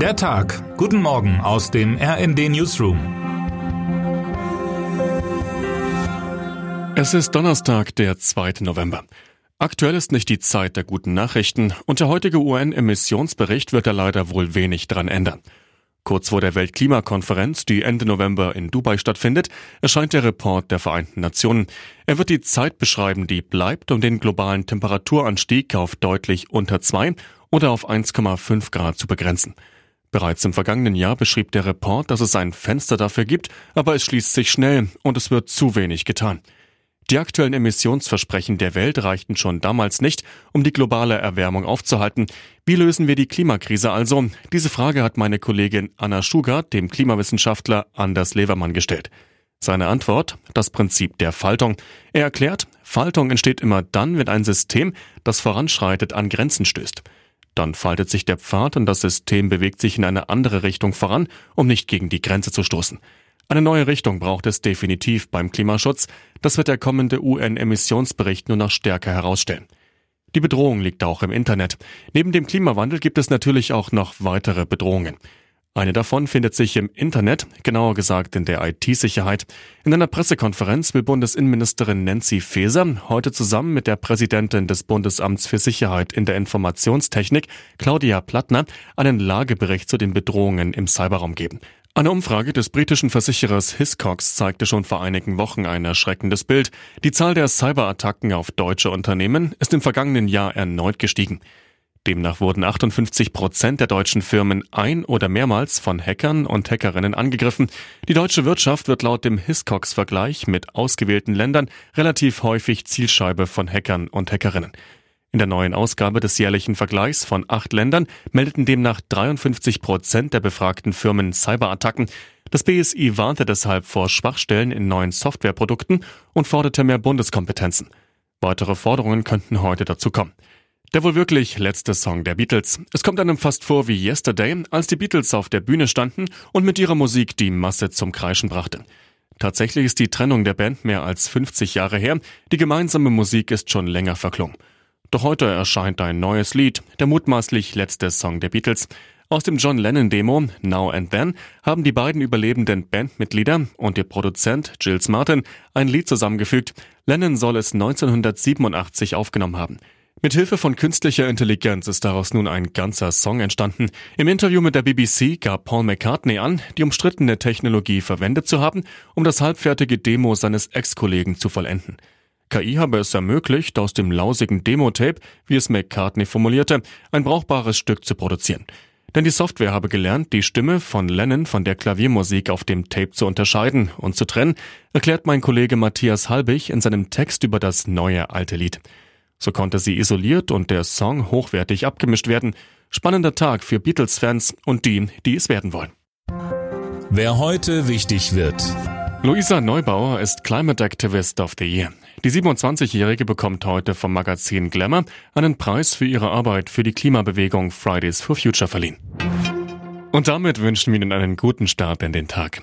Der Tag. Guten Morgen aus dem RND Newsroom. Es ist Donnerstag, der 2. November. Aktuell ist nicht die Zeit der guten Nachrichten und der heutige UN-Emissionsbericht wird da leider wohl wenig dran ändern. Kurz vor der Weltklimakonferenz, die Ende November in Dubai stattfindet, erscheint der Report der Vereinten Nationen. Er wird die Zeit beschreiben, die bleibt, um den globalen Temperaturanstieg auf deutlich unter zwei oder auf 1,5 Grad zu begrenzen. Bereits im vergangenen Jahr beschrieb der Report, dass es ein Fenster dafür gibt, aber es schließt sich schnell und es wird zu wenig getan. Die aktuellen Emissionsversprechen der Welt reichten schon damals nicht, um die globale Erwärmung aufzuhalten. Wie lösen wir die Klimakrise also? Diese Frage hat meine Kollegin Anna Schugart dem Klimawissenschaftler Anders Levermann gestellt. Seine Antwort? Das Prinzip der Faltung. Er erklärt, Faltung entsteht immer dann, wenn ein System, das voranschreitet, an Grenzen stößt. Dann faltet sich der Pfad und das System bewegt sich in eine andere Richtung voran, um nicht gegen die Grenze zu stoßen. Eine neue Richtung braucht es definitiv beim Klimaschutz. Das wird der kommende UN-Emissionsbericht nur noch stärker herausstellen. Die Bedrohung liegt auch im Internet. Neben dem Klimawandel gibt es natürlich auch noch weitere Bedrohungen. Eine davon findet sich im Internet, genauer gesagt in der IT-Sicherheit. In einer Pressekonferenz will Bundesinnenministerin Nancy Faeser heute zusammen mit der Präsidentin des Bundesamts für Sicherheit in der Informationstechnik, Claudia Plattner, einen Lagebericht zu den Bedrohungen im Cyberraum geben. Eine Umfrage des britischen Versicherers Hiscox zeigte schon vor einigen Wochen ein erschreckendes Bild. Die Zahl der Cyberattacken auf deutsche Unternehmen ist im vergangenen Jahr erneut gestiegen. Demnach wurden 58 Prozent der deutschen Firmen ein- oder mehrmals von Hackern und Hackerinnen angegriffen. Die deutsche Wirtschaft wird laut dem Hiscox-Vergleich mit ausgewählten Ländern relativ häufig Zielscheibe von Hackern und Hackerinnen. In der neuen Ausgabe des jährlichen Vergleichs von acht Ländern meldeten demnach 53 Prozent der befragten Firmen Cyberattacken. Das BSI warnte deshalb vor Schwachstellen in neuen Softwareprodukten und forderte mehr Bundeskompetenzen. Weitere Forderungen könnten heute dazu kommen. Der wohl wirklich letzte Song der Beatles. Es kommt einem fast vor wie Yesterday, als die Beatles auf der Bühne standen und mit ihrer Musik die Masse zum Kreischen brachte. Tatsächlich ist die Trennung der Band mehr als 50 Jahre her, die gemeinsame Musik ist schon länger verklungen. Doch heute erscheint ein neues Lied, der mutmaßlich letzte Song der Beatles. Aus dem John Lennon Demo Now and Then haben die beiden überlebenden Bandmitglieder und ihr Produzent Gilles Martin ein Lied zusammengefügt. Lennon soll es 1987 aufgenommen haben. Mit Hilfe von künstlicher Intelligenz ist daraus nun ein ganzer Song entstanden. Im Interview mit der BBC gab Paul McCartney an, die umstrittene Technologie verwendet zu haben, um das halbfertige Demo seines Ex-Kollegen zu vollenden. KI habe es ermöglicht, aus dem lausigen Demo-Tape, wie es McCartney formulierte, ein brauchbares Stück zu produzieren. Denn die Software habe gelernt, die Stimme von Lennon von der Klaviermusik auf dem Tape zu unterscheiden und zu trennen, erklärt mein Kollege Matthias Halbig in seinem Text über das neue alte Lied. So konnte sie isoliert und der Song hochwertig abgemischt werden. Spannender Tag für Beatles-Fans und die, die es werden wollen. Wer heute wichtig wird. Luisa Neubauer ist Climate Activist of the Year. Die 27-Jährige bekommt heute vom Magazin Glamour einen Preis für ihre Arbeit für die Klimabewegung Fridays for Future verliehen. Und damit wünschen wir Ihnen einen guten Start in den Tag.